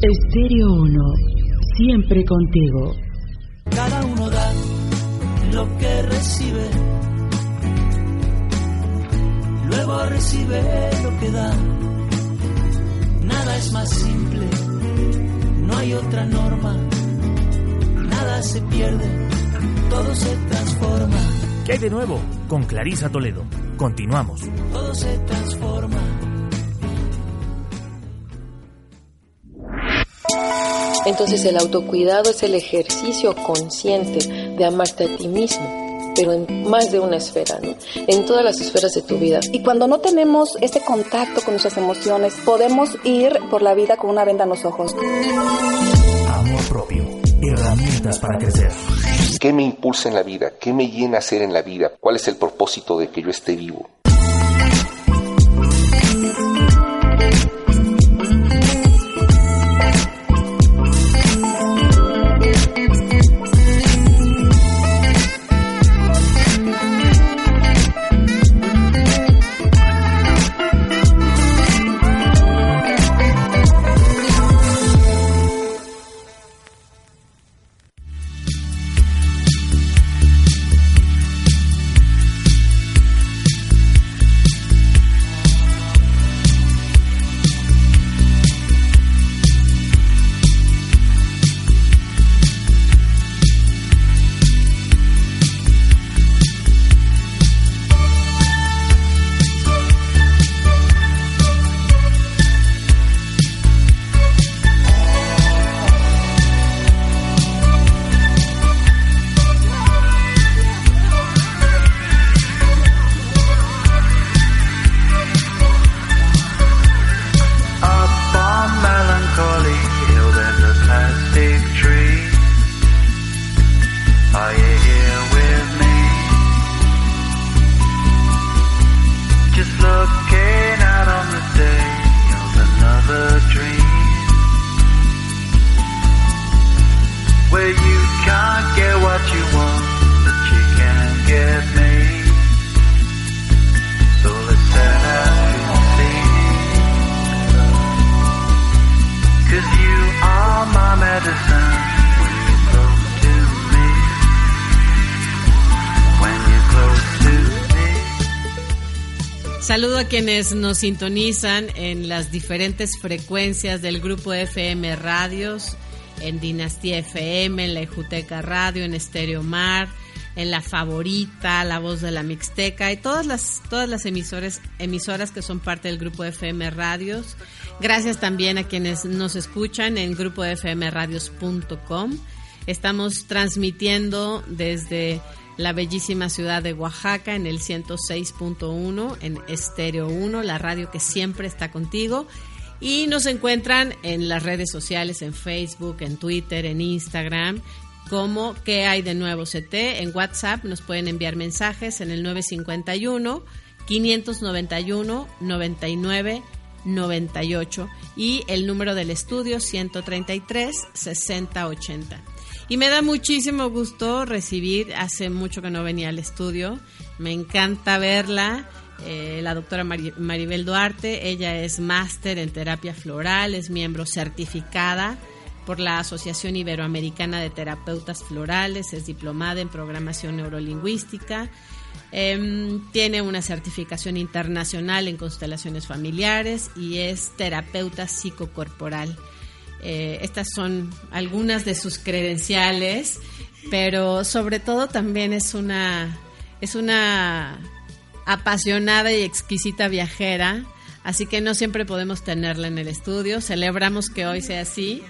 Estéreo 1, siempre contigo. Cada uno da lo que recibe. Luego recibe lo que da. Nada es más simple, no hay otra norma. Nada se pierde, todo se transforma. ¿Qué hay de nuevo? Con Clarisa Toledo. Continuamos. Todo se transforma. Entonces el autocuidado es el ejercicio consciente de amarte a ti mismo, pero en más de una esfera, ¿no? En todas las esferas de tu vida. Y cuando no tenemos ese contacto con nuestras emociones, podemos ir por la vida con una venda en los ojos. Amor propio. Herramientas para crecer. ¿Qué me impulsa en la vida? ¿Qué me llena a hacer en la vida? ¿Cuál es el propósito de que yo esté vivo? Saludo a quienes nos sintonizan en las diferentes frecuencias del grupo FM Radios, en Dinastía FM, en la Ejuteca Radio, en Estéreo Mar, en La Favorita, La Voz de la Mixteca y todas las, todas las emisoras, emisoras que son parte del grupo FM Radios. Gracias también a quienes nos escuchan en grupofmradios.com. Estamos transmitiendo desde la bellísima ciudad de Oaxaca en el 106.1 en Estéreo 1, la radio que siempre está contigo. Y nos encuentran en las redes sociales, en Facebook, en Twitter, en Instagram, como ¿Qué hay de nuevo CT? En WhatsApp nos pueden enviar mensajes en el 951 591 99 98 y el número del estudio 133 6080. Y me da muchísimo gusto recibir, hace mucho que no venía al estudio, me encanta verla, eh, la doctora Mari- Maribel Duarte, ella es máster en terapia floral, es miembro certificada por la Asociación Iberoamericana de Terapeutas Florales, es diplomada en programación neurolingüística, Em, tiene una certificación internacional en constelaciones familiares y es terapeuta psicocorporal. Eh, estas son algunas de sus credenciales, pero sobre todo también es una, es una apasionada y exquisita viajera. Así que no siempre podemos tenerla en el estudio. Celebramos que hoy sea así.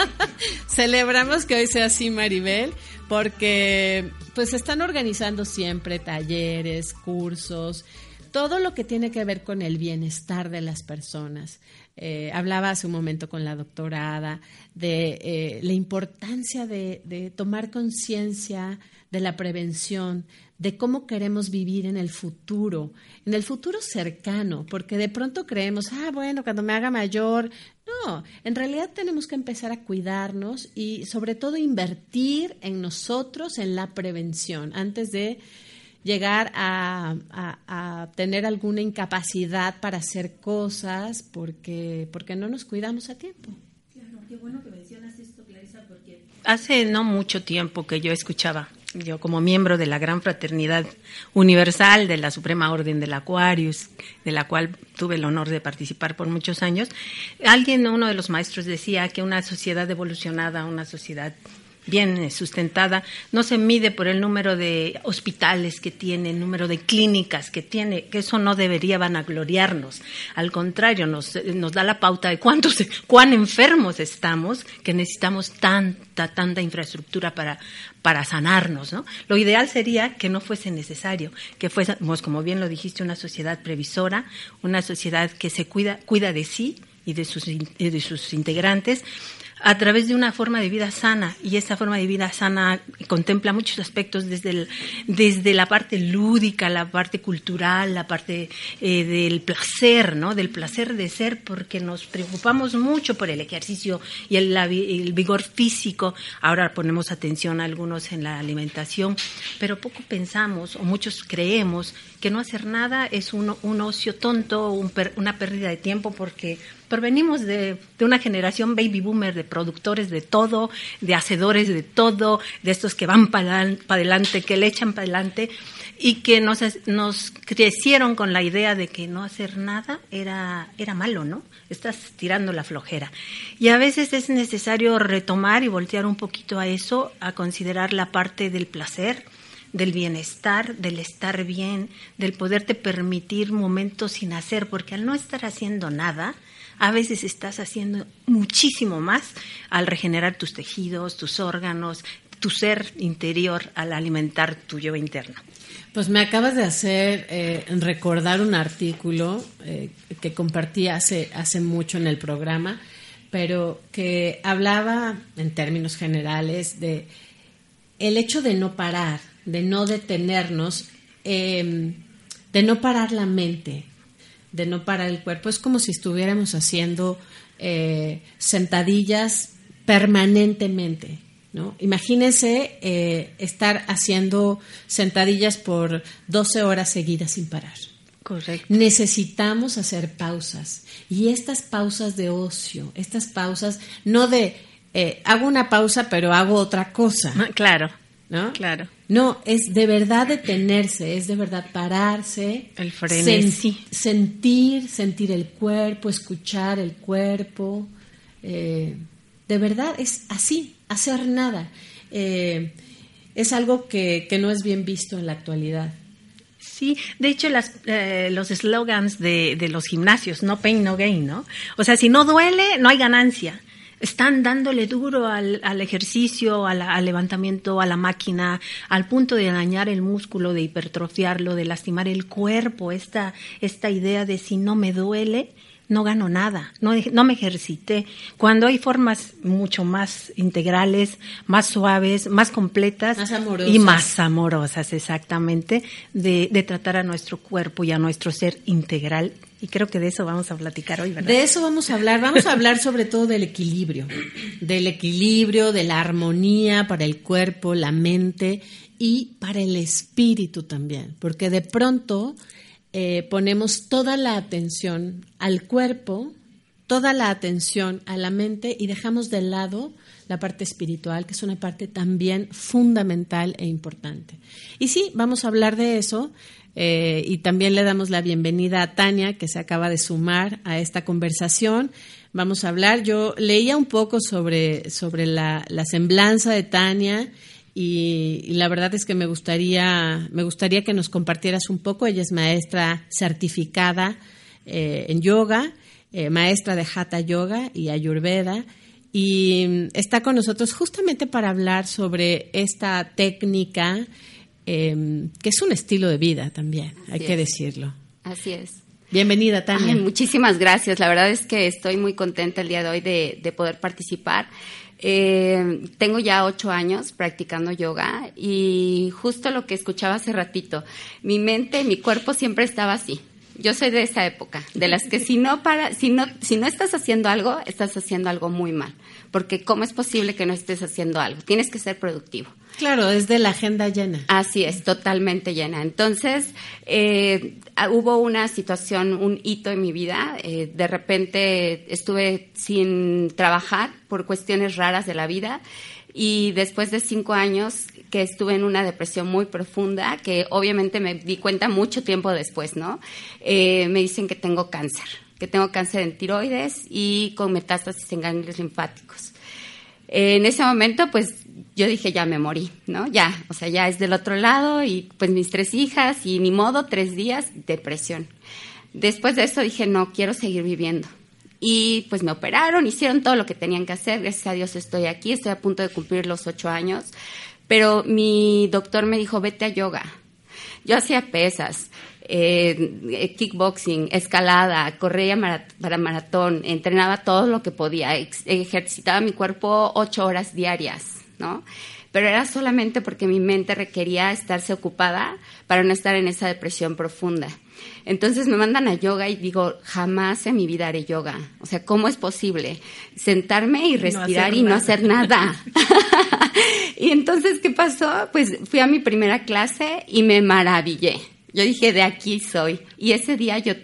Celebramos que hoy sea así, Maribel, porque pues están organizando siempre talleres, cursos, todo lo que tiene que ver con el bienestar de las personas. Eh, hablaba hace un momento con la doctorada de eh, la importancia de, de tomar conciencia de la prevención, de cómo queremos vivir en el futuro, en el futuro cercano, porque de pronto creemos, ah, bueno, cuando me haga mayor. No, en realidad tenemos que empezar a cuidarnos y sobre todo invertir en nosotros, en la prevención, antes de llegar a, a, tener alguna incapacidad para hacer cosas porque, porque no nos cuidamos a tiempo. Claro, qué bueno que mencionas esto, Clarisa, porque hace no mucho tiempo que yo escuchaba, yo como miembro de la Gran Fraternidad Universal de la Suprema Orden del Aquarius, de la cual tuve el honor de participar por muchos años, alguien, uno de los maestros decía que una sociedad evolucionada, una sociedad bien sustentada, no se mide por el número de hospitales que tiene, el número de clínicas que tiene, que eso no debería vanagloriarnos. Al contrario, nos, nos da la pauta de cuántos, cuán enfermos estamos, que necesitamos tanta, tanta infraestructura para, para sanarnos. ¿no? Lo ideal sería que no fuese necesario, que fuésemos, como bien lo dijiste, una sociedad previsora, una sociedad que se cuida, cuida de sí y de sus, de sus integrantes, a través de una forma de vida sana. Y esta forma de vida sana contempla muchos aspectos desde, desde la parte lúdica, la parte cultural, la parte eh, del placer, ¿no? Del placer de ser, porque nos preocupamos mucho por el ejercicio y el, el vigor físico. Ahora ponemos atención a algunos en la alimentación, pero poco pensamos o muchos creemos que no hacer nada es un, ocio tonto, un una pérdida de tiempo, porque venimos de, de, una generación baby boomer de productores de todo, de hacedores de todo, de estos que van para adelante, que le echan para adelante y que nos, nos crecieron con la idea de que no hacer nada era, era malo, ¿no? Estás tirando la flojera. Y a veces es necesario retomar y voltear un poquito a eso, a considerar la parte del placer, del bienestar, del estar bien, del poderte permitir momentos sin hacer, porque al no estar haciendo nada, a veces estás haciendo muchísimo más al regenerar tus tejidos, tus órganos, tu ser interior, al alimentar tu yo interno. Pues me acabas de hacer eh, recordar un artículo eh, que compartí hace, hace mucho en el programa, pero que hablaba en términos generales de el hecho de no parar, de no detenernos, em, de no parar la mente, de no parar el cuerpo. Es como si estuviéramos haciendo eh, sentadillas permanentemente. ¿no? Imagínense eh, estar haciendo sentadillas por 12 horas seguidas sin parar. Correcto. Necesitamos hacer pausas. Y estas pausas de ocio, estas pausas, no de eh, hago una pausa pero hago otra cosa. Claro. ¿No? Claro. No, es de verdad detenerse, es de verdad pararse. El sentir, sentir el cuerpo, escuchar el cuerpo. Eh, de verdad es así, hacer nada. Eh, es algo que, que, no es bien visto en la actualidad. Sí, de hecho las, eh, los eslogans de, de los gimnasios, no pain, no gain, ¿no? O sea, si no duele, no hay ganancia están dándole duro al, al ejercicio, al, levantamiento, a la máquina, al punto de dañar el músculo, de hipertrofiarlo, de lastimar el cuerpo. Esta, esta idea de si no me duele, no gano nada, no, no, me ejercité. Cuando hay formas mucho más integrales, más suaves, más completas más y más amorosas, exactamente, de, de, tratar a nuestro cuerpo y a nuestro ser integral. Y creo que de eso vamos a platicar hoy, ¿verdad? De eso vamos a hablar. Vamos a hablar sobre todo del equilibrio, del equilibrio, de la armonía para el cuerpo, la mente y para el espíritu también, porque de pronto eh, ponemos toda la atención al cuerpo, toda la atención a la mente y dejamos de lado la parte espiritual, que es una parte también fundamental e importante. Y sí, vamos a hablar de eso. Eh, y también le damos la bienvenida a Tania, que se acaba de sumar a esta conversación. Vamos a hablar, yo leía un poco sobre, sobre la, la semblanza de Tania y, la verdad es que me gustaría, me gustaría que nos compartieras un poco. Ella es maestra certificada eh, en yoga, eh, maestra de Hatha Yoga y Ayurveda, y está con nosotros justamente para hablar sobre esta técnica em, que es un estilo de vida también, hay que decirlo. Así es. Bienvenida, Tania. muchísimas gracias. La verdad es que estoy muy contenta el día de hoy de, de poder participar. Eh, tengo ya ocho años practicando yoga y justo lo que escuchaba hace ratito, mi mente, mi cuerpo siempre estaba así. Yo soy de esa época, de las que si no para, si no, si no estás haciendo algo, estás haciendo algo muy mal. Porque cómo es posible que no estés haciendo algo? Tienes que ser productivo. Claro, es de la agenda llena. Así es, totalmente llena. Entonces, eh, hubo una situación, un hito en mi vida. Eh, de repente estuve sin trabajar por cuestiones raras de la vida y después de cinco años que estuve en una depresión muy profunda, que obviamente me di cuenta mucho tiempo después, ¿no? Eh, me dicen que tengo cáncer, que tengo cáncer en tiroides y con metástasis en ganglios linfáticos. en ese momento, pues yo dije, ya me morí, ¿no? Ya, o sea, ya es del otro lado y pues mis tres hijas y ni modo, tres días, depresión. Después de eso dije, no, quiero seguir viviendo. Y pues me operaron, hicieron todo lo que tenían que hacer, gracias a Dios estoy aquí, estoy a punto de cumplir los ocho años, pero mi doctor me dijo, vete a yoga. Yo hacía pesas, eh, kickboxing, escalada, corría para maratón, entrenaba todo lo que podía, ejercitaba mi cuerpo ocho horas diarias ¿no? Pero era solamente porque mi mente requería estarse ocupada para no estar en esa depresión profunda. Entonces me mandan a yoga y digo, jamás en mi vida haré yoga. O sea, ¿cómo es posible sentarme y respirar y no hacer nada? y entonces, ¿qué pasó? Pues fui a mi primera clase y me maravillé. Yo dije, de aquí soy. Y ese día yo,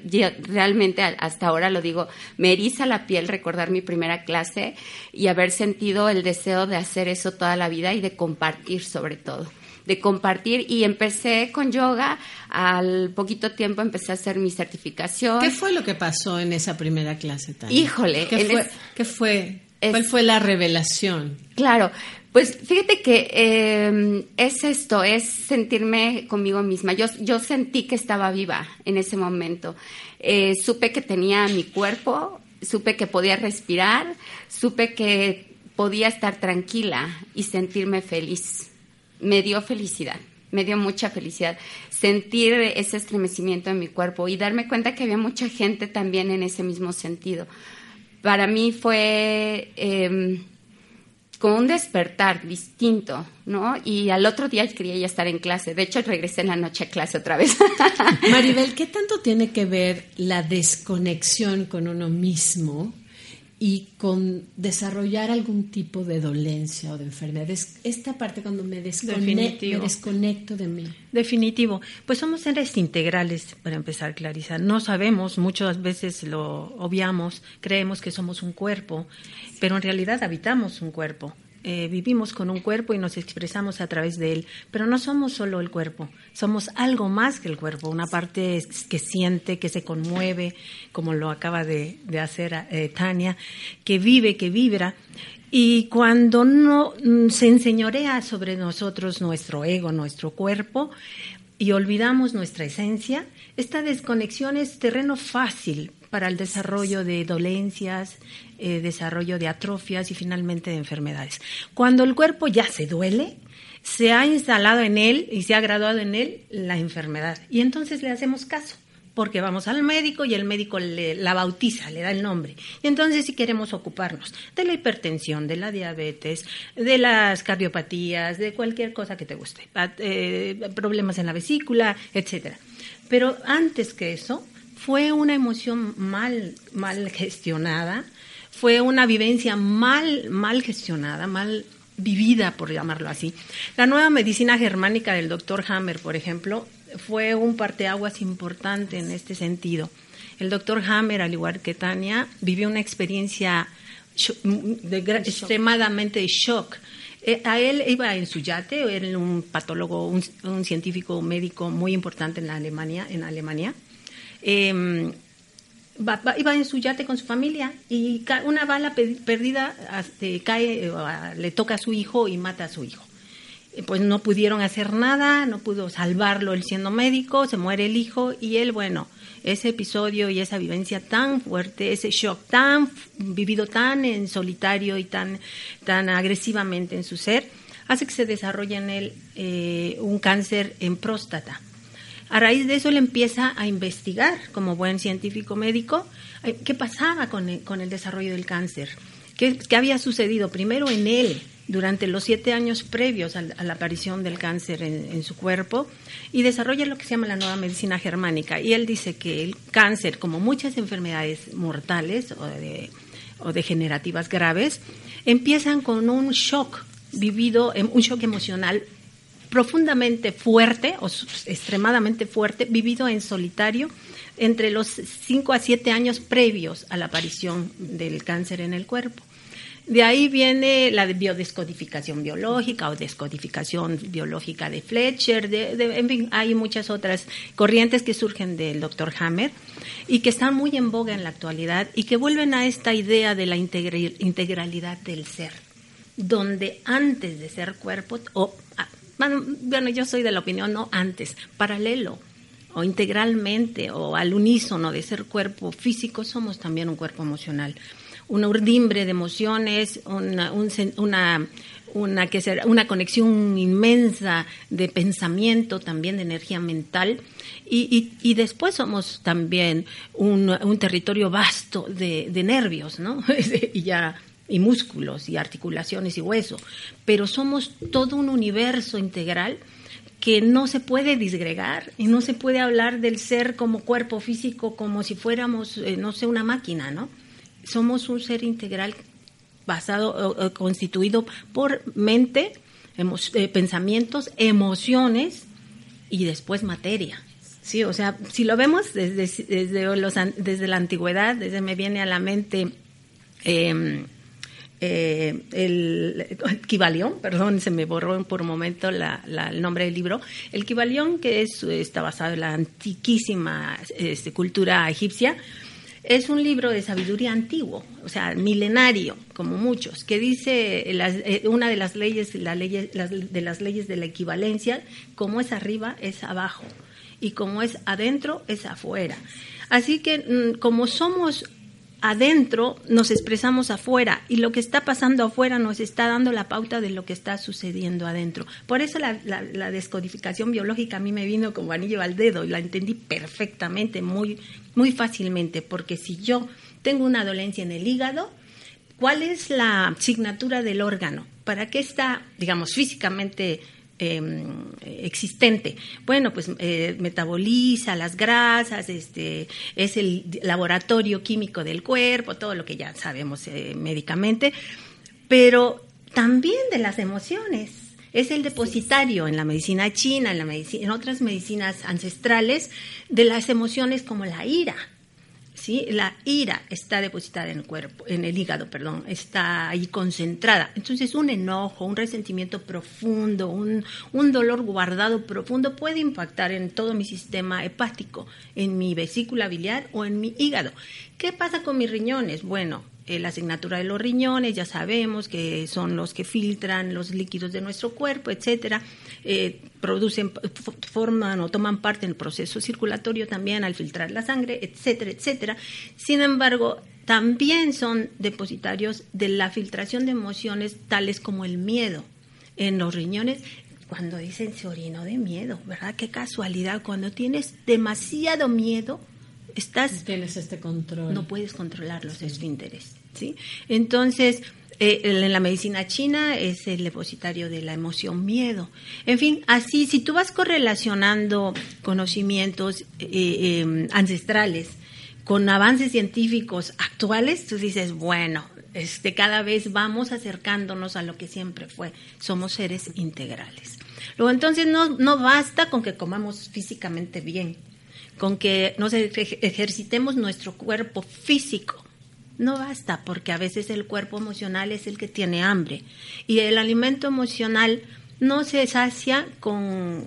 realmente hasta ahora lo digo, me eriza la piel recordar mi primera clase y haber sentido el deseo de hacer eso toda la vida y de compartir sobre todo de compartir y empecé con yoga, al poquito tiempo empecé a hacer mi certificación. ¿Qué fue lo que pasó en esa primera clase? Tania? Híjole. ¿Qué fue? ¿Qué fue? ¿Cuál fue la revelación? Claro, pues fíjate que eh, es esto, es sentirme conmigo misma. Yo, yo sentí que estaba viva en ese momento. Eh, supe que tenía mi cuerpo, supe que podía respirar, supe que podía estar tranquila y sentirme feliz. Me dio felicidad, me dio mucha felicidad sentir ese estremecimiento en mi cuerpo y darme cuenta que había mucha gente también en ese mismo sentido. Para mí fue... Eh, como un despertar distinto, ¿no? Y al otro día quería ya estar en clase. De hecho, regresé en la noche a clase otra vez. Maribel, ¿qué tanto tiene que ver la desconexión con uno mismo y con desarrollar algún tipo de dolencia o de enfermedad. Esta parte cuando me desconecto, me desconecto de mí. Definitivo. Pues somos seres integrales, para empezar, Clarisa. No sabemos, muchas veces lo obviamos, creemos que somos un cuerpo, pero en realidad habitamos un cuerpo. Eh, vivimos con un cuerpo y nos expresamos a través de él, pero no somos solo el cuerpo, somos algo más que el cuerpo, una parte que siente, que se conmueve, como lo acaba de, hacer eh, Tania, que vive, que vibra. Y cuando no mm, se enseñorea sobre nosotros nuestro ego, nuestro cuerpo, y olvidamos nuestra esencia, esta desconexión es terreno fácil para el desarrollo de dolencias, eh, desarrollo de atrofias y finalmente de enfermedades. Cuando el cuerpo ya se duele, se ha instalado en él y se ha graduado en él la enfermedad. Y entonces le hacemos caso porque vamos al médico y el médico le, la bautiza, le da el nombre. Y entonces si queremos ocuparnos de la hipertensión, de la diabetes, de las cardiopatías, de cualquier cosa que te guste, eh, problemas en la vesícula, etcétera. Pero antes que eso, fue una emoción mal, mal gestionada, fue una vivencia mal, mal gestionada, mal vivida, por llamarlo así. La nueva medicina germánica del doctor Hammer, por ejemplo, fue un parteaguas importante en este sentido. El doctor Hammer, al igual que Tania, vivió una experiencia de, extremadamente shock. Eh, a él iba en su yate, era un patólogo, un, un científico médico muy importante en la Alemania, en Alemania eh, iba en su yate con su familia y una bala perdida este, cae, le toca a su hijo y mata a su hijo. Pues no pudieron hacer nada, no pudo salvarlo él siendo médico, se muere el hijo y él, bueno, ese episodio y esa vivencia tan fuerte, ese shock tan vivido tan en solitario y tan, tan agresivamente en su ser, hace que se desarrolle en él eh, un cáncer en próstata A raíz de eso él empieza a investigar como buen científico médico eh, qué pasaba con el, con el desarrollo del cáncer, qué, había sucedido primero en él durante los siete años previos a, la aparición del cáncer en, su cuerpo y desarrolla lo que se llama la nueva medicina germánica. Y él dice que el cáncer, como muchas enfermedades mortales o, o degenerativas graves, empiezan con un shock vivido, em, un shock emocional profundamente fuerte o extremadamente fuerte, vivido en solitario entre los cinco a siete años previos a la aparición del cáncer en el cuerpo. De ahí viene la biodescodificación biológica o descodificación biológica de Fletcher, en fin, hay muchas otras corrientes que surgen del doctor Hammer y que están muy en boga en la actualidad y que vuelven a esta idea de la integralidad del ser, donde antes de ser cuerpo, o, bueno, yo soy de la opinión, no antes, paralelo o integralmente o al unísono de ser cuerpo físico, somos también un cuerpo emocional una urdimbre de emociones, una, una, que será, una conexión inmensa de pensamiento, también de energía mental, y, y, después somos también un, un territorio vasto de, de nervios, ¿no? y ya y músculos y articulaciones y hueso, pero somos todo un universo integral que no se puede disgregar y no se puede hablar del ser como cuerpo físico como si fuéramos, eh, no sé, una máquina, ¿no? somos un ser integral basado, constituido por mente, eh, pensamientos, emociones y después materia. Sí, o sea, si lo vemos desde, desde, los, desde la antigüedad, desde me viene a la mente em, eh, el, Kibalión, perdón, se me borró por un momento el nombre del libro, el Kibalión, que es, está basado en la antiquísima este, cultura egipcia, es un libro de sabiduría antiguo, o sea, milenario, como muchos, que dice eh, una de las leyes, de las leyes de la equivalencia, como es arriba es abajo y como es adentro es afuera. Así que mm, como somos adentro nos expresamos afuera y lo que está pasando afuera nos está dando la pauta de lo que está sucediendo adentro. Por eso la, descodificación biológica a mí me vino como anillo al dedo y la entendí perfectamente, muy, muy fácilmente, porque si yo tengo una dolencia en el hígado, ¿cuál es la asignatura del órgano? ¿Para qué está, digamos, físicamente Em, existente. Bueno, pues eh, metaboliza las grasas, este, es el laboratorio químico del cuerpo, todo lo que ya sabemos eh, médicamente, pero también de las emociones. Es el depositario en la medicina china, en, la medicina, en otras medicinas ancestrales, de las emociones como la ira, ¿sí? La ira está depositada en el cuerpo, en el hígado, perdón, está ahí concentrada. Entonces, un enojo, un resentimiento profundo, un, un dolor guardado profundo puede impactar en todo mi sistema hepático, en mi vesícula biliar o en mi hígado. ¿Qué pasa con mis riñones? Bueno, eh, la asignatura de los riñones, ya sabemos que son los que filtran los líquidos de nuestro cuerpo, etcétera, eh, producen, forman o toman parte en el proceso circulatorio también al filtrar la sangre, etcétera, etcétera. Sin embargo, también son depositarios de la filtración de emociones tales como el miedo en los riñones cuando dicen se orinó de miedo, ¿verdad? Qué casualidad, cuando tienes demasiado miedo, estás... Tienes este control. No puedes controlar los esfínteres. ¿sí? Entonces, eh, en la medicina china es el depositario de la emoción miedo. En fin, así, si tú vas correlacionando conocimientos eh, em, ancestrales con avances científicos actuales, tú dices, bueno, este, cada vez vamos acercándonos a lo que siempre fue. Somos seres integrales. Luego, entonces, no, no basta con que comamos físicamente bien, con que nos ejercitemos nuestro cuerpo físico. No basta porque a veces el cuerpo emocional es el que tiene hambre y el alimento emocional no se sacia con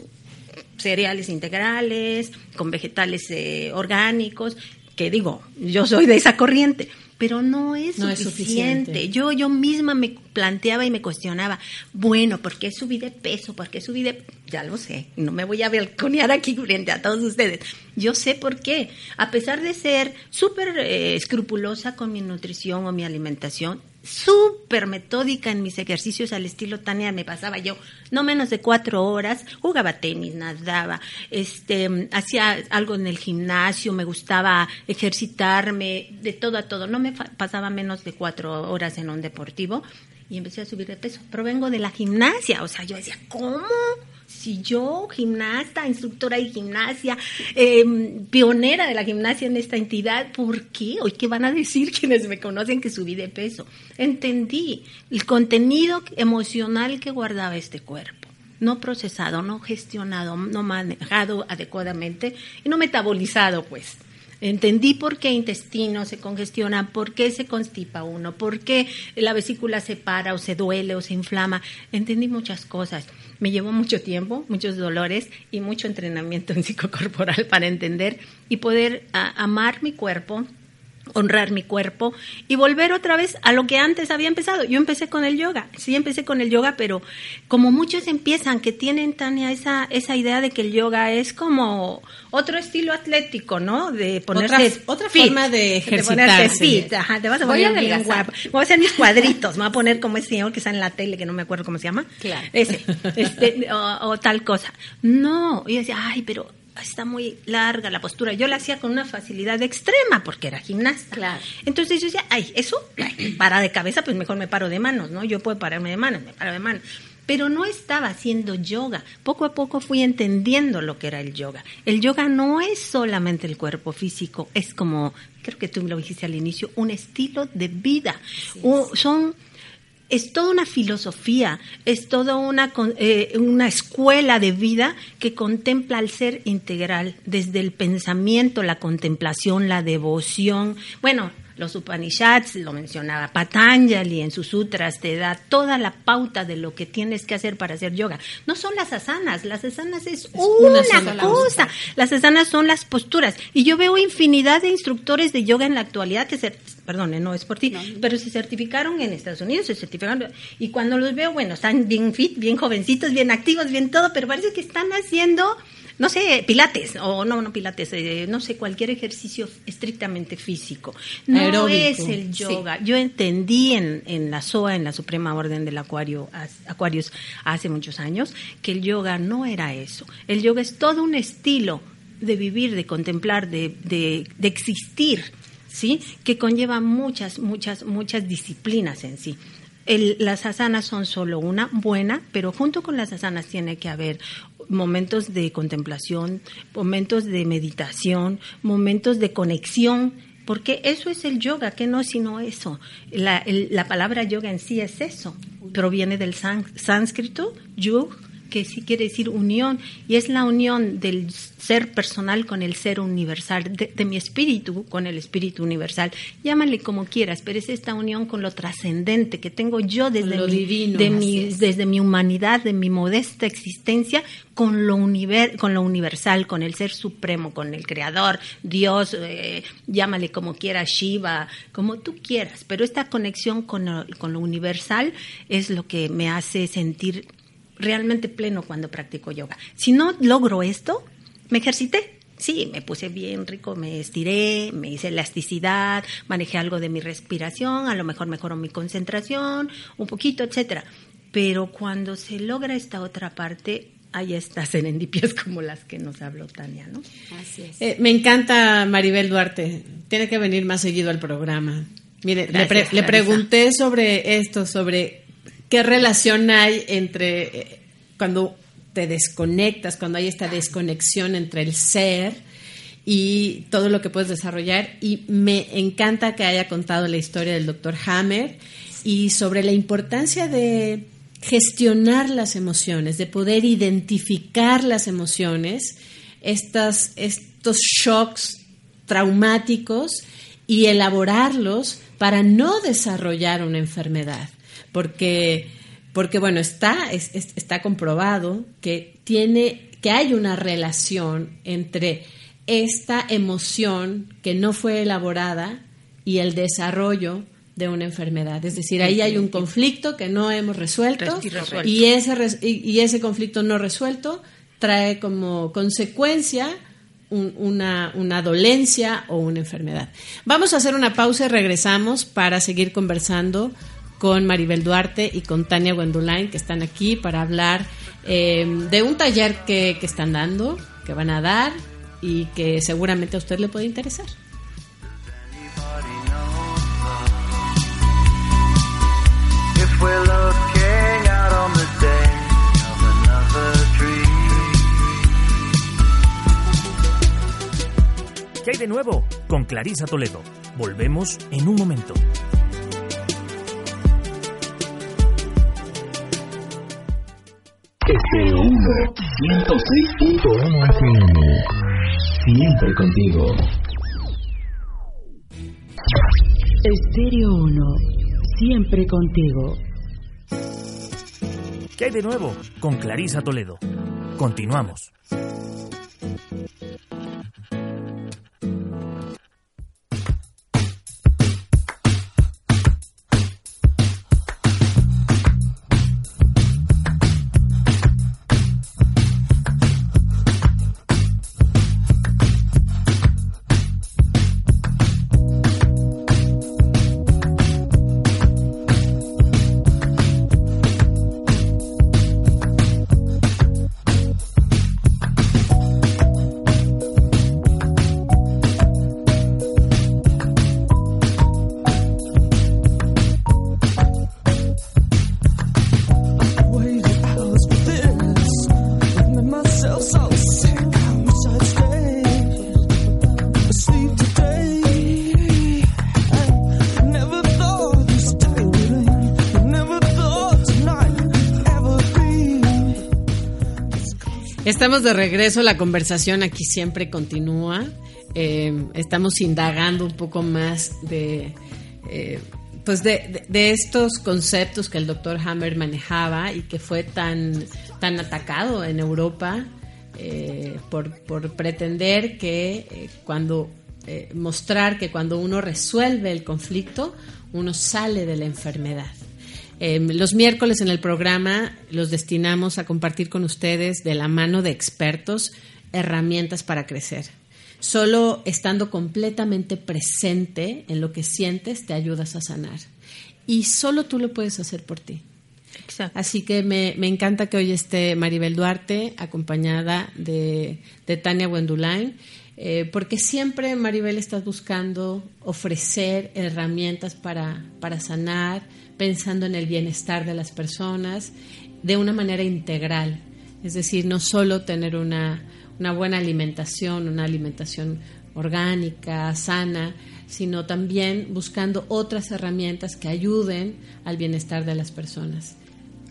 cereales integrales, con vegetales eh, orgánicos, que digo, yo soy de esa corriente, pero no es, suficiente. Yo yo misma me planteaba y me cuestionaba, bueno, ¿por qué subí de peso? ¿Por qué subí de ya lo sé, no me voy a balconear aquí frente a todos ustedes. Yo sé por qué. A pesar de ser súper eh, escrupulosa con mi nutrición o mi alimentación, súper metódica en mis ejercicios al estilo Tania, me pasaba yo no menos de cuatro horas, jugaba tenis, nadaba, este, hacía algo en el gimnasio, me gustaba ejercitarme, de todo a todo, no me pasaba menos de cuatro horas en un deportivo y empecé a subir de peso. Provengo de la gimnasia, o sea, yo decía, ¿cómo? Si yo, gimnasta, instructora de gimnasia, em, pionera de la gimnasia en esta entidad, ¿por qué? Hoy, ¿qué van a decir quienes me conocen que subí de peso? Entendí el contenido emocional que guardaba este cuerpo no procesado, no gestionado, no manejado adecuadamente y no metabolizado, pues. Entendí por qué intestino se congestiona, por qué se constipa uno, por qué la vesícula se para o se duele o se inflama. Entendí muchas cosas. Me llevó mucho tiempo, muchos dolores y mucho entrenamiento en psicocorporal para entender y poder amar mi cuerpo, honrar mi cuerpo y volver otra vez a lo que antes había empezado. Yo empecé con el yoga, sí empecé con el yoga, pero como muchos empiezan, que tienen, Tania, esa, esa idea de que el yoga es como otro estilo atlético, ¿no? De ponerse otra, forma de ejercitarse. De Ajá, te vas a poner voy a bien guapa. Voy a hacer mis cuadritos, me voy a poner como ese señor que está en la tele, que no me acuerdo cómo se llama. Claro. Ese, este, o, o tal cosa. No, y yo decía, ay, pero está muy larga la postura. Yo la hacía con una facilidad extrema porque era gimnasta. Claro. Entonces yo decía, ay, eso, para de cabeza, pues mejor me paro de manos, ¿no? Yo puedo pararme de manos, me paro de manos. Pero no estaba haciendo yoga. Poco a poco fui entendiendo lo que era el yoga. El yoga no es solamente el cuerpo físico, es como, creo que tú me lo dijiste al inicio, un estilo de vida. son es toda una filosofía, es toda una, eh, una escuela de vida que contempla al ser integral, desde el pensamiento, la contemplación, la devoción. Bueno, los Upanishads, lo mencionaba Patanjali en sus sutras, te da toda la pauta de lo que tienes que hacer para hacer yoga. No son las asanas, las asanas es, una, cosa. Las asanas son las posturas. Y yo veo infinidad de instructores de yoga en la actualidad que se, perdón, no es por ti, pero se certificaron en Estados Unidos, se certificaron. Y cuando los veo, bueno, están bien fit, bien jovencitos, bien activos, bien todo, pero parece que están haciendo no sé, pilates, o no, no pilates, eh, no sé, cualquier ejercicio estrictamente físico. No es el yoga. Yo entendí en, en la SOA, en la Suprema Orden del Acuario, Acuarios, hace muchos años, que el yoga no era eso. El yoga es todo un estilo de vivir, de contemplar, de, de, de existir, ¿sí? Que conlleva muchas, muchas, muchas disciplinas en sí. El, las asanas son solo una buena, pero junto con las asanas tiene que haber momentos de contemplación, momentos de meditación, momentos de conexión, porque eso es el yoga, que no sino eso. La, la palabra yoga en sí es eso, proviene del sánscrito, yug, que sí quiere decir unión, y es la unión del ser personal con el ser universal, de, mi espíritu con el espíritu universal. Llámale como quieras, pero es esta unión con lo trascendente que tengo yo desde, mi, de mi, desde mi humanidad, de mi modesta existencia, con lo, univer, con lo universal, con el ser supremo, con el creador, Dios, eh, llámale como quieras, Shiva, como tú quieras, pero esta conexión con con lo universal es lo que me hace sentir realmente pleno cuando practico yoga. Si no logro esto, me ejercité. Sí, me puse bien rico, me estiré, me hice elasticidad, manejé algo de mi respiración, a lo mejor mejoró mi concentración, un poquito, etcétera. Pero cuando se logra esta otra parte, hay estas serendipias como las que nos habló Tania, ¿no? Así es. Eh, me encanta Maribel Duarte. Tiene que venir más seguido al programa. Mire, le, le pregunté sobre esto, sobre ¿Qué relación hay entre eh, cuando te desconectas, cuando hay esta desconexión entre el ser y todo lo que puedes desarrollar? Y me encanta que haya contado la historia del doctor Hammer y sobre la importancia de gestionar las emociones, de poder identificar las emociones, estas, estos shocks traumáticos y elaborarlos para no desarrollar una enfermedad porque, porque bueno, está, está comprobado que, tiene, que hay una relación entre esta emoción que no fue elaborada y el desarrollo de una enfermedad. Es decir, ahí hay un conflicto que no hemos resuelto y ese, y ese conflicto no resuelto trae como consecuencia una, una, dolencia o una enfermedad. Vamos a hacer una pausa y regresamos para seguir conversando con Maribel Duarte y con Tania Wendulain, que están aquí para hablar eh, de un taller que, que están dando, que van a dar y que seguramente a usted le puede interesar. ¿Qué hay de nuevo? Con Clarisa Toledo. Volvemos en un momento. Estéreo 1, 106.1 FM. Siempre contigo. Estéreo 1, siempre contigo. ¿Qué hay de nuevo? Con Clarisa Toledo. Continuamos. Estamos de regreso, la conversación aquí siempre continúa. Eh, estamos indagando un poco más de, eh, pues de, estos conceptos que el doctor Hammer manejaba y que fue tan, tan atacado en Europa eh, por, por, pretender que cuando mostrar que cuando uno resuelve el conflicto, uno sale de la enfermedad. Em, los miércoles en el programa los destinamos a compartir con ustedes de la mano de expertos herramientas para crecer. Solo estando completamente presente en lo que sientes te ayudas a sanar. Y solo tú lo puedes hacer por ti. Así que me, encanta que hoy esté Maribel Duarte acompañada de, Tania Wendulain. Eh, porque siempre, Maribel, estás buscando ofrecer herramientas para, para sanar, pensando en el bienestar de las personas de una manera integral. Es decir, no solo tener una, buena alimentación, una alimentación orgánica, sana, sino también buscando otras herramientas que ayuden al bienestar de las personas.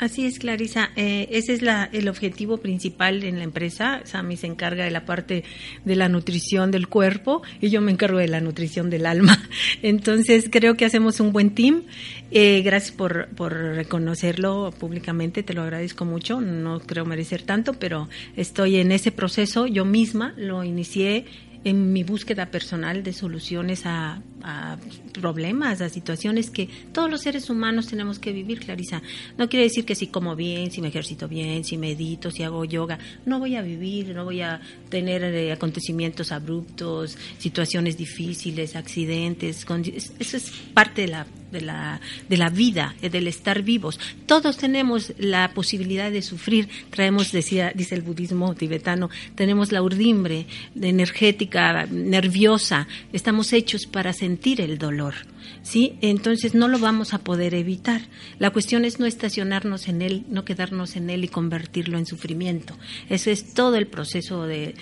Así es, Clarisa. Eh, ese es la, el objetivo principal en la empresa. Sami se encarga de la parte de la nutrición del cuerpo y yo me encargo de la nutrición del alma. Entonces, creo que hacemos un buen team. Eh, gracias por, por reconocerlo públicamente. Te lo agradezco mucho. No creo merecer tanto, pero estoy en ese proceso. Yo misma lo inicié en mi búsqueda personal de soluciones a, problemas, a situaciones que todos los seres humanos tenemos que vivir, Clarisa. No quiere decir que si como bien, si me ejercito bien, si medito, si hago yoga, no voy a vivir, no voy a tener eh, acontecimientos abruptos, situaciones difíciles, accidentes. eso es parte de la de la, de la vida, eh, del estar vivos. Todos tenemos la posibilidad de sufrir. Traemos, decía, dice el budismo tibetano, tenemos la urdimbre energética, nerviosa. Estamos hechos para sentir el dolor. ¿sí? Entonces no lo vamos a poder evitar. La cuestión es no estacionarnos en él, no quedarnos en él y convertirlo en sufrimiento. Ese es todo el proceso de,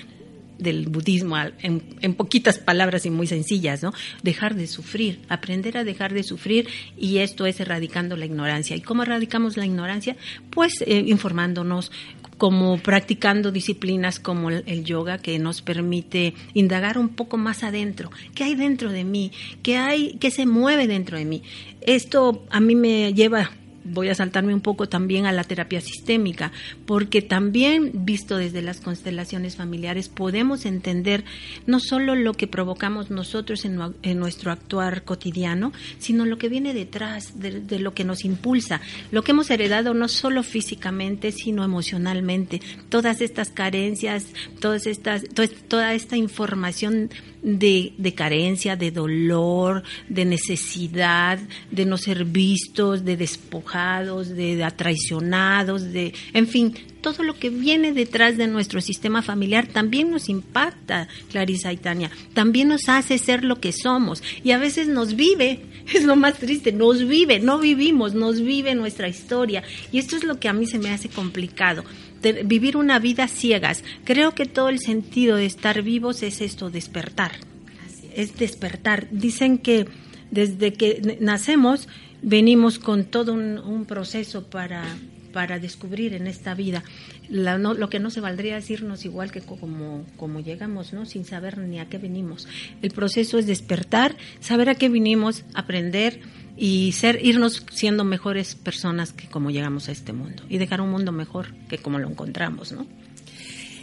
del budismo en, poquitas palabras y muy sencillas, ¿no? Dejar de sufrir, aprender a dejar de sufrir y esto es erradicando la ignorancia. ¿Y cómo erradicamos la ignorancia? Pues eh, informándonos, como practicando disciplinas como el, yoga que nos permite indagar un poco más adentro. ¿Qué hay dentro de mí? ¿Qué hay? ¿Qué se mueve dentro de mí? Esto a mí me lleva voy a saltarme un poco también a la terapia sistémica, porque también visto desde las constelaciones familiares podemos entender no solo lo que provocamos nosotros en, nuestro actuar cotidiano, sino lo que viene detrás de, lo que nos impulsa, lo que hemos heredado no solo físicamente, sino emocionalmente, todas estas carencias, todas estas, toda esta información de, de, carencia, de dolor, de necesidad, de no ser vistos, de despojados, de, de traicionados, de, en fin, todo lo que viene detrás de nuestro sistema familiar también nos impacta, Clarisa y Tania, también nos hace ser lo que somos. Y a veces nos vive, es lo más triste, nos vive, no vivimos, nos vive nuestra historia. Y esto es lo que a mí se me hace complicado vivir una vida ciegas. Creo que todo el sentido de estar vivos es esto, despertar. Es despertar. Dicen que desde que nacemos venimos con todo un, proceso para, para descubrir en esta vida. lo que no se valdría es irnos igual que como, como llegamos, ¿no? Sin saber ni a qué venimos. El proceso es despertar, saber a qué vinimos, aprender, y ser irnos siendo mejores personas que como llegamos a este mundo y dejar un mundo mejor que como lo encontramos, ¿no?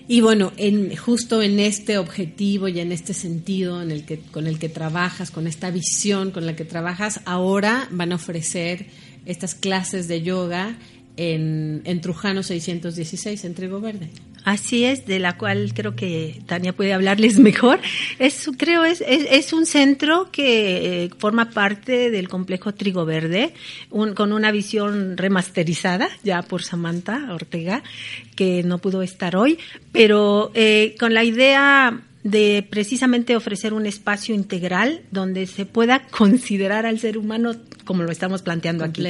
Y bueno, en, justo en este objetivo y en este sentido en el que, con el que trabajas, con esta visión con la que trabajas, ahora van a ofrecer estas clases de yoga en, en Trujano 616, en Trigo Verde. Así es, de la cual creo que Tania puede hablarles mejor. Es, creo, es, es, un centro que eh, forma parte del complejo Trigo Verde, con una visión remasterizada ya por Samantha Ortega, que no pudo estar hoy, pero eh, con la idea de precisamente ofrecer un espacio integral donde se pueda considerar al ser humano como lo estamos planteando aquí,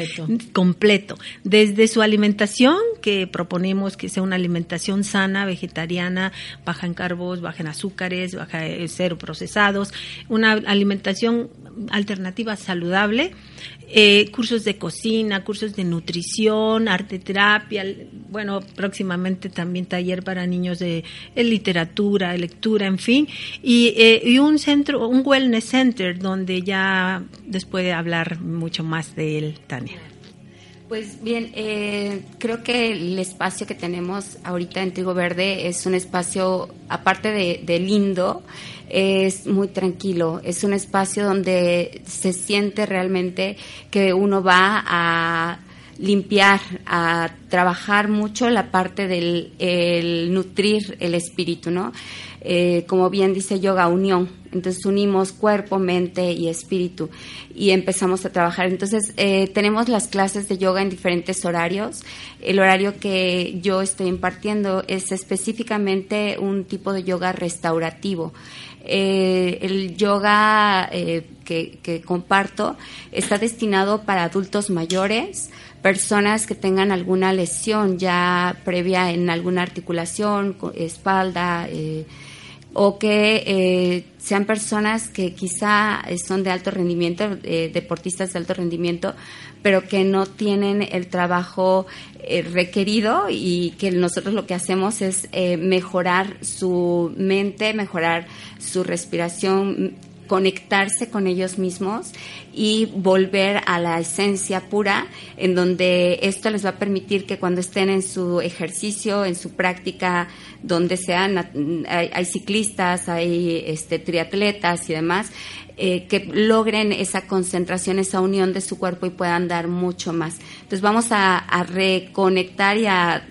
completo, desde su alimentación, que proponemos que sea una alimentación sana, vegetariana, baja en carbos, baja en azúcares, baja en cero procesados, una alimentación alternativa saludable, eh, cursos de cocina, cursos de nutrición, arte terapia, bueno, próximamente también taller para niños de, literatura, lectura, en fin, y, eh, y, un centro, un wellness center donde ya después de hablar mucho más de él, Tania. Pues bien, eh, creo que el espacio que tenemos ahorita en Trigo Verde es un espacio, aparte de, de lindo, es muy tranquilo, es un espacio donde se siente realmente que uno va a limpiar, a trabajar mucho la parte del el nutrir el espíritu, ¿no? Eh, como bien dice yoga, unión. Entonces unimos cuerpo, mente y espíritu y empezamos a trabajar. Entonces eh, tenemos las clases de yoga en diferentes horarios. El horario que yo estoy impartiendo es específicamente un tipo de yoga restaurativo. Eh, el yoga que comparto está destinado para adultos mayores, personas que tengan alguna lesión ya previa en alguna articulación, espalda, eh, o que eh, sean personas que quizá son de alto rendimiento, eh, deportistas de alto rendimiento, pero que no tienen el trabajo requerido y que nosotros lo que hacemos es mejorar su mente, mejorar su respiración, conectarse con ellos mismos y volver a la esencia pura, en donde esto les va a permitir que cuando estén en su ejercicio, en su práctica, donde sean, hay, ciclistas, hay este, triatletas y demás, eh, que logren esa concentración, esa unión de su cuerpo y puedan dar mucho más. Entonces vamos a, a reconectar y a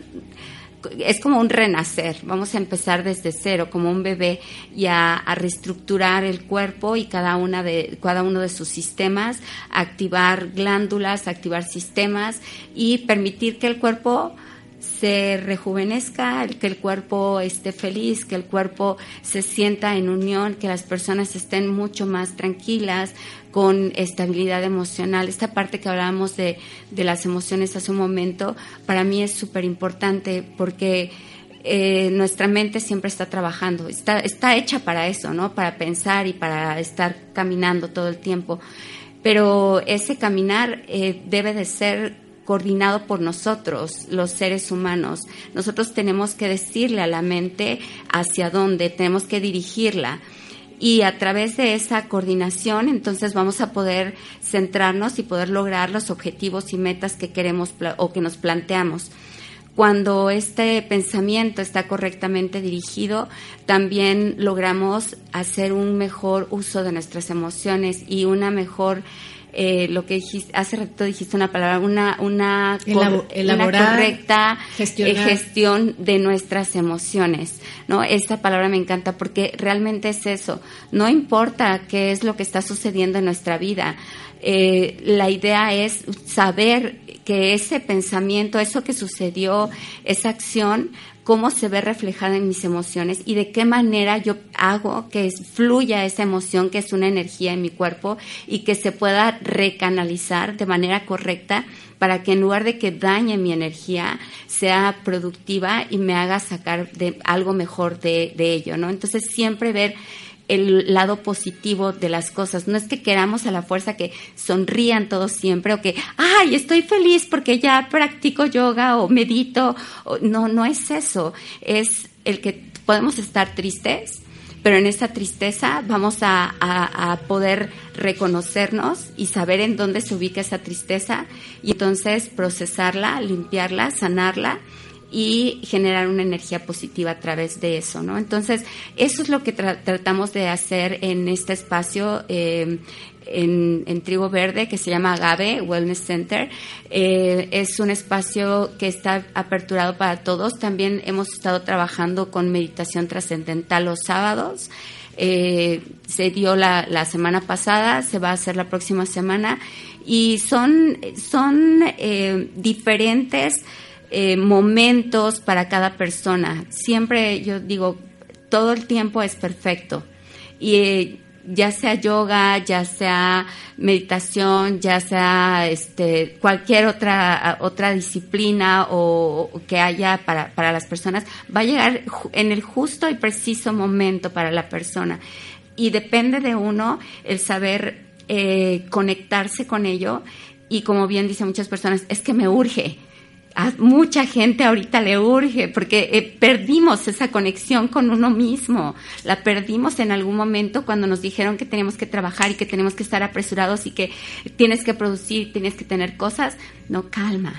es como un renacer, vamos a empezar desde cero, como un bebé, y a, reestructurar el cuerpo y cada, una de, cada uno de sus sistemas, activar glándulas, activar sistemas y permitir que el cuerpo se rejuvenezca, que el cuerpo esté feliz, que el cuerpo se sienta en unión, que las personas estén mucho más tranquilas, con estabilidad emocional. Esta parte que hablábamos de, de las emociones hace un momento, para mí es súper importante porque eh, nuestra mente siempre está trabajando, está, está hecha para eso, ¿no? Para pensar y para estar caminando todo el tiempo. Pero ese caminar eh, debe de ser coordinado por nosotros, los seres humanos. Nosotros tenemos que decirle a la mente hacia dónde, tenemos que dirigirla y a través de esa coordinación entonces vamos a poder centrarnos y poder lograr los objetivos y metas que queremos o que nos planteamos. Cuando este pensamiento está correctamente dirigido, también logramos hacer un mejor uso de nuestras emociones y una mejor eh, lo que dijiste, hace rato dijiste una palabra, una, una, correcta eh, gestión de nuestras emociones, ¿no? Esta palabra me encanta porque realmente es eso. No importa qué es lo que está sucediendo en nuestra vida. Eh, la idea es saber que ese pensamiento, eso que sucedió, esa acción, cómo se ve reflejada en mis emociones y de qué manera yo hago que fluya esa emoción que es una energía en mi cuerpo y que se pueda recanalizar de manera correcta para que en lugar de que dañe mi energía sea productiva y me haga sacar de algo mejor de, de ello, ¿no? Entonces siempre ver el lado positivo de las cosas. No es que queramos a la fuerza que sonrían todos siempre o que, ay, estoy feliz porque ya practico yoga o medito. No, no es eso. Es el que podemos estar tristes, pero en esa tristeza vamos a, a, poder reconocernos y saber en dónde se ubica esa tristeza y entonces procesarla, limpiarla, sanarla y generar una energía positiva a través de eso, ¿no? Entonces, eso es lo que tratamos de hacer en este espacio. Eh, en, Trigo Verde que se llama Agave Wellness Center. Eh, es un espacio que está aperturado para todos. También hemos estado trabajando con meditación trascendental los sábados. Eh, se dio la, la, semana pasada, se va a hacer la próxima semana y son, son diferentes eh, momentos para cada persona. Siempre yo digo, todo el tiempo es perfecto. Y eh, ya sea yoga, ya sea meditación, ya sea este, cualquier otra, otra disciplina o, que haya para, para, las personas, va a llegar en el justo y preciso momento para la persona. Y depende de uno el saber eh, conectarse con ello. Y como bien dicen muchas personas, es que me urge mucha gente ahorita le urge porque eh, perdimos esa conexión con uno mismo, la perdimos en algún momento cuando nos dijeron que teníamos que trabajar y que tenemos que estar apresurados y que tienes que producir, tienes que tener cosas. No, calma.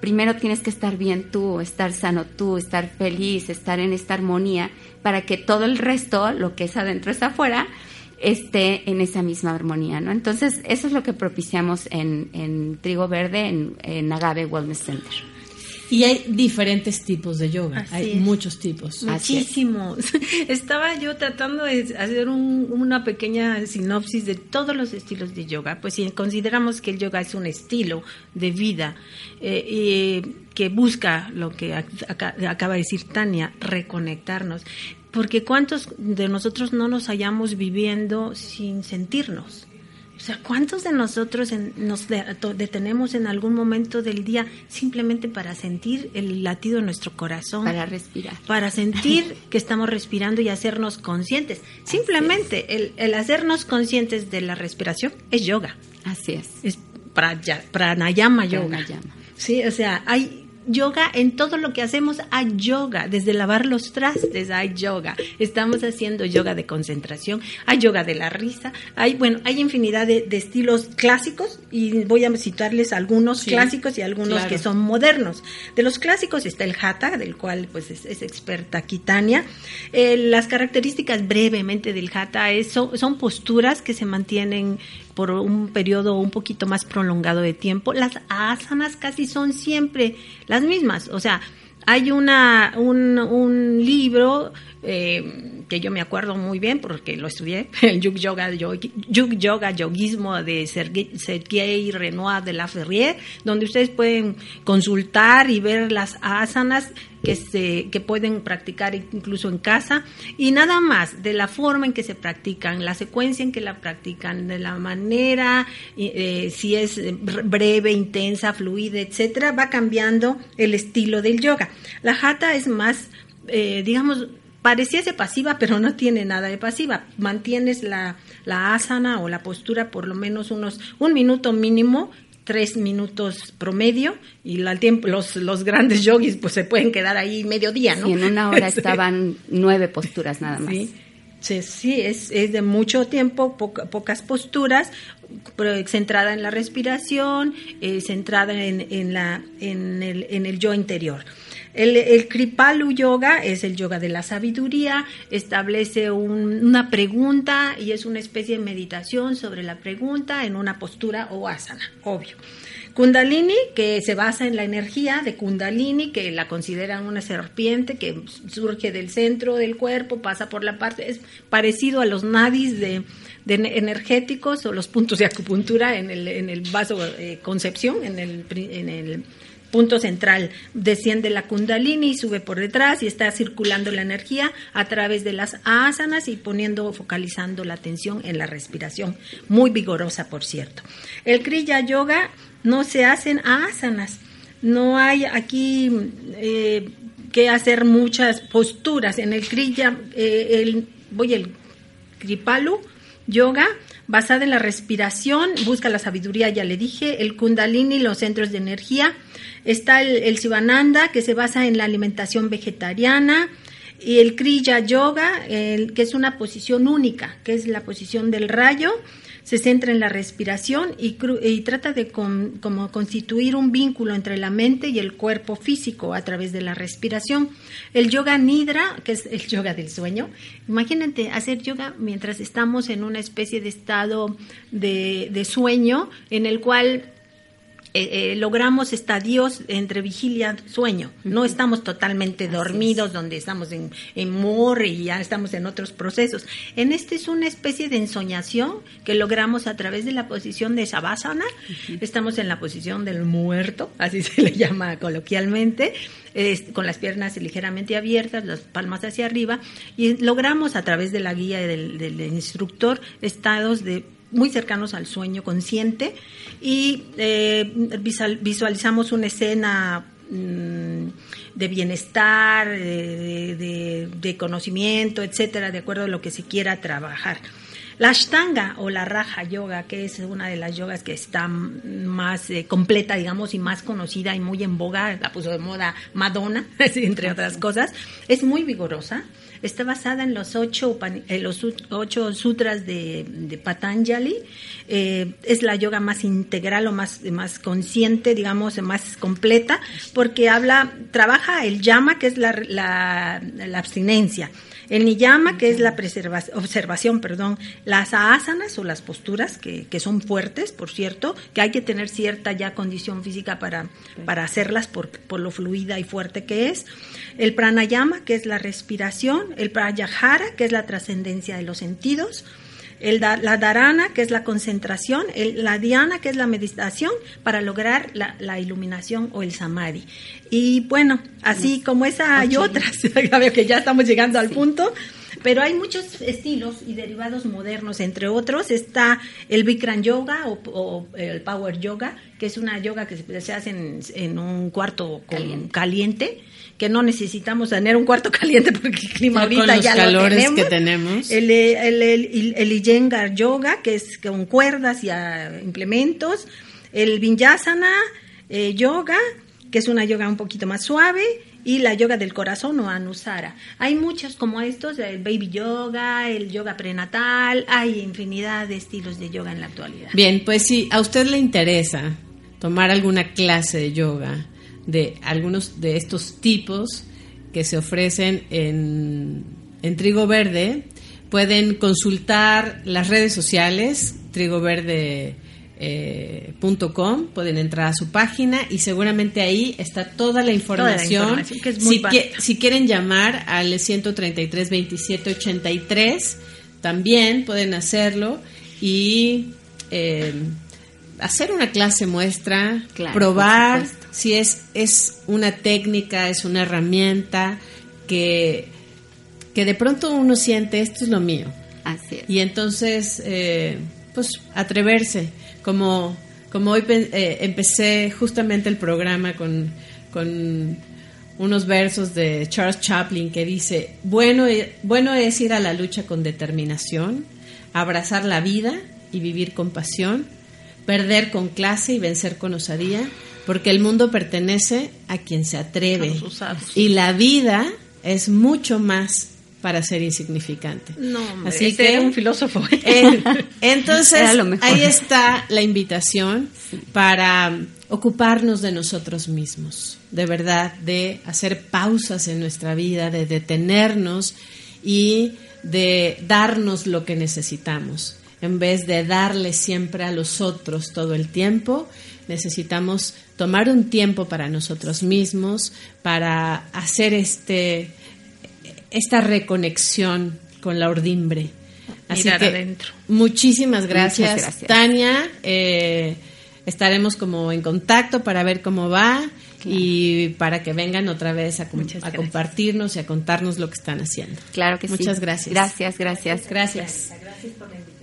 Primero tienes que estar bien tú, estar sano tú, estar feliz, estar en esta armonía para que todo el resto, lo que es adentro es afuera, esté en esa misma armonía, ¿no? Entonces, eso es lo que propiciamos en, en Trigo Verde, en, en Agave Wellness Center. Y hay diferentes tipos de yoga, hay muchos tipos. Muchísimos. Estaba yo tratando de hacer una pequeña sinopsis de todos los estilos de yoga, pues si consideramos que el yoga es un estilo de vida eh, que busca lo que acaba de decir Tania, reconectarnos, porque cuántos de nosotros no nos hayamos viviendo sin sentirnos. O sea, ¿cuántos de nosotros nos detenemos en algún momento del día simplemente para sentir el latido de nuestro corazón? Para respirar. Para sentir que estamos respirando y hacernos conscientes. Simplemente el, el, hacernos conscientes de la respiración es yoga. Así es. Es pranayama yoga. Pranayama. Sí, o sea, hay yoga en todo lo que hacemos hay yoga, desde lavar los trastes hay yoga, estamos haciendo yoga de concentración, hay yoga de la risa, hay, bueno, hay infinidad de, estilos clásicos y voy a citarles algunos clásicos y algunos que son modernos. De los clásicos está el hatha, del cual pues es, experta Kitania. Eh, las características brevemente del hatha es, son posturas que se mantienen por un periodo un poquito más prolongado de tiempo. Las asanas casi son siempre las mismas. O sea, hay una, un, libro eh, que yo me acuerdo muy bien porque lo estudié, el Yug Yoga, Yug Yoga Yoguismo de Sergei Renoir de la Ferrier, donde ustedes pueden consultar y ver las asanas que se que pueden practicar incluso en casa y nada más de la forma en que se practican, la secuencia en que la practican, de la manera, eh, si es breve, intensa, fluida, etcétera, va cambiando el estilo del yoga. La hatha es más, eh, digamos, pareciese pasiva, pero no tiene nada de pasiva. Mantienes la, la asana o la postura por lo menos unos un minuto mínimo tres minutos promedio y tiempo los, los grandes yogis pues se pueden quedar ahí medio día, ¿no? Y en una hora estaban nueve posturas nada más. Sí, sí es, es de mucho tiempo, poca- pocas posturas, pero centrada en la respiración, eh, centrada en, en la, en, el, en el yo interior. El, Kripalu Yoga es el yoga de la sabiduría, establece un- una pregunta y es una especie de meditación sobre la pregunta en una postura o asana, obvio. Kundalini, que se basa en la energía de Kundalini, que la consideran una serpiente que surge del centro del cuerpo, pasa por la parte, es parecido a los nadis de, energéticos o los puntos de acupuntura en el, vaso eh, concepción, en el, en el punto central. Desciende la Kundalini y sube por detrás y está circulando la energía a través de las asanas y poniendo, focalizando la atención en la respiración. Muy vigorosa, por cierto. El Kriya Yoga no se hacen asanas. No hay aquí eh, que hacer muchas posturas. En el Kriya, eh, el, voy el Kripalu Yoga, basada en la respiración, busca la sabiduría, ya le dije, el Kundalini, los centros de energía. Está el, Sivananda, que se basa en la alimentación vegetariana. Y el Kriya Yoga, que es una posición única, que es la posición del rayo, se centra en la respiración y, trata de como constituir un vínculo entre la mente y el cuerpo físico a través de la respiración. El yoga nidra, que es el yoga del sueño, imagínate hacer yoga mientras estamos en una especie de estado de sueño en el cual eh, eh, logramos estadios entre vigilia y sueño. No estamos totalmente dormidos, donde estamos en, en mor y ya estamos en otros procesos. En este es una especie de ensoñación que logramos a través de la posición de Savasana. Estamos en la posición del muerto, así se le llama coloquialmente, con las piernas ligeramente abiertas, las palmas hacia arriba, y logramos a través de la guía del, del instructor estados de muy cercanos al sueño consciente y eh, visual- visualizamos una escena mm, de bienestar, de, de- de conocimiento, etcétera, de acuerdo a lo que se quiera trabajar. La Ashtanga o la Raja Yoga, que es una de las yogas que está más eh, completa, digamos, y más conocida y muy en boga, la puso de moda Madonna, entre otras cosas, es muy vigorosa. Está basada en los ocho, en los ocho sutras de, de Patanjali. Eh, es la yoga más integral o más, más consciente, digamos, más completa, porque habla, trabaja el yama, que es la, la, la abstinencia. El niyama, que es la observación, perdón, las asanas o las posturas, que, que son fuertes, por cierto, que hay que tener cierta ya condición física para, para hacerlas por, por lo fluida y fuerte que es. El pranayama, que es la respiración. El pratyahara, que es la trascendencia de los sentidos. El da- la dharana, que es la concentración, el- la dhyana, que es la meditación, para lograr la, la iluminación o el samadhi. Y bueno, así como esa hay otras, que ya estamos llegando al punto, pero hay muchos estilos y derivados modernos, entre otros está el Bikram Yoga o, o el Power Yoga, que es una yoga que se se hace en, en un cuarto con- caliente. Que no necesitamos tener un cuarto caliente porque el clima Ya ahorita con los ya lo calores tenemos. que tenemos. El, el, el, el Iyengar Yoga, que es con cuerdas y ah, implementos. El Vinyasana eh, Yoga, que es una yoga un poquito más suave. Y la yoga del corazón o Anusara. Hay muchos como estos, el baby yoga, el yoga prenatal, hay infinidad de estilos de yoga en la actualidad. Bien, pues si a usted le interesa tomar alguna clase de yoga de algunos de estos tipos que se ofrecen en, en Trigo Verde, pueden consultar las redes sociales, trigoverde.com, pueden entrar a su página y seguramente ahí está toda la información. información, que es muy si, qui- si quieren llamar al 133 27 83, también pueden hacerlo y eh, hacer una clase muestra, Claro, probar. Si es, es una técnica, es una herramienta que, que de pronto uno siente esto es lo mío. Así es. Y entonces, eh, pues atreverse, como, como hoy eh, empecé justamente el programa con, con unos versos de Charles Chaplin que dice, bueno, e- bueno es ir a la lucha con determinación, abrazar la vida y vivir con pasión, perder con clase y vencer con osadía, porque el mundo pertenece a quien se atreve. Y la vida es mucho más para ser insignificante. No, Así este que era un filósofo. entonces, ahí está la invitación para ocuparnos de nosotros mismos, de verdad, de hacer pausas en nuestra vida, de detenernos y de darnos lo que necesitamos. En vez de darle siempre a los otros todo el tiempo, necesitamos tomar un tiempo para nosotros mismos, para hacer este, esta reconexión con la ordimbre. Así que muchísimas gracias, Tania. Eh, estaremos como en contacto para ver cómo va y para que vengan otra vez a, compartirnos y a contarnos lo que están haciendo. Claro que sí. Muchas gracias. Gracias, gracias. Gracias. Gracias por la invitación.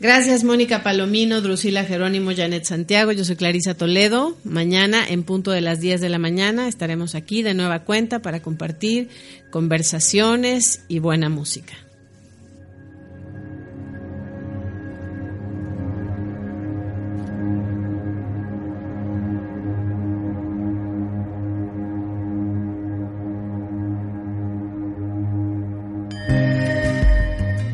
Gracias, Mónica Palomino, Drusila Jerónimo, Janet Santiago. Yo soy Clarisa Toledo. Mañana, en punto de las 10 de la mañana, estaremos aquí de nueva cuenta para compartir conversaciones y buena música.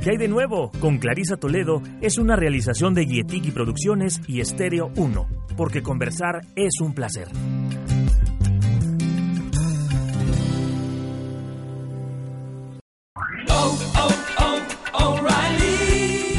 ¿Qué hay de nuevo? Con Clarisa Toledo es una realización de Guietiki Producciones y Estéreo 1, porque conversar es un placer.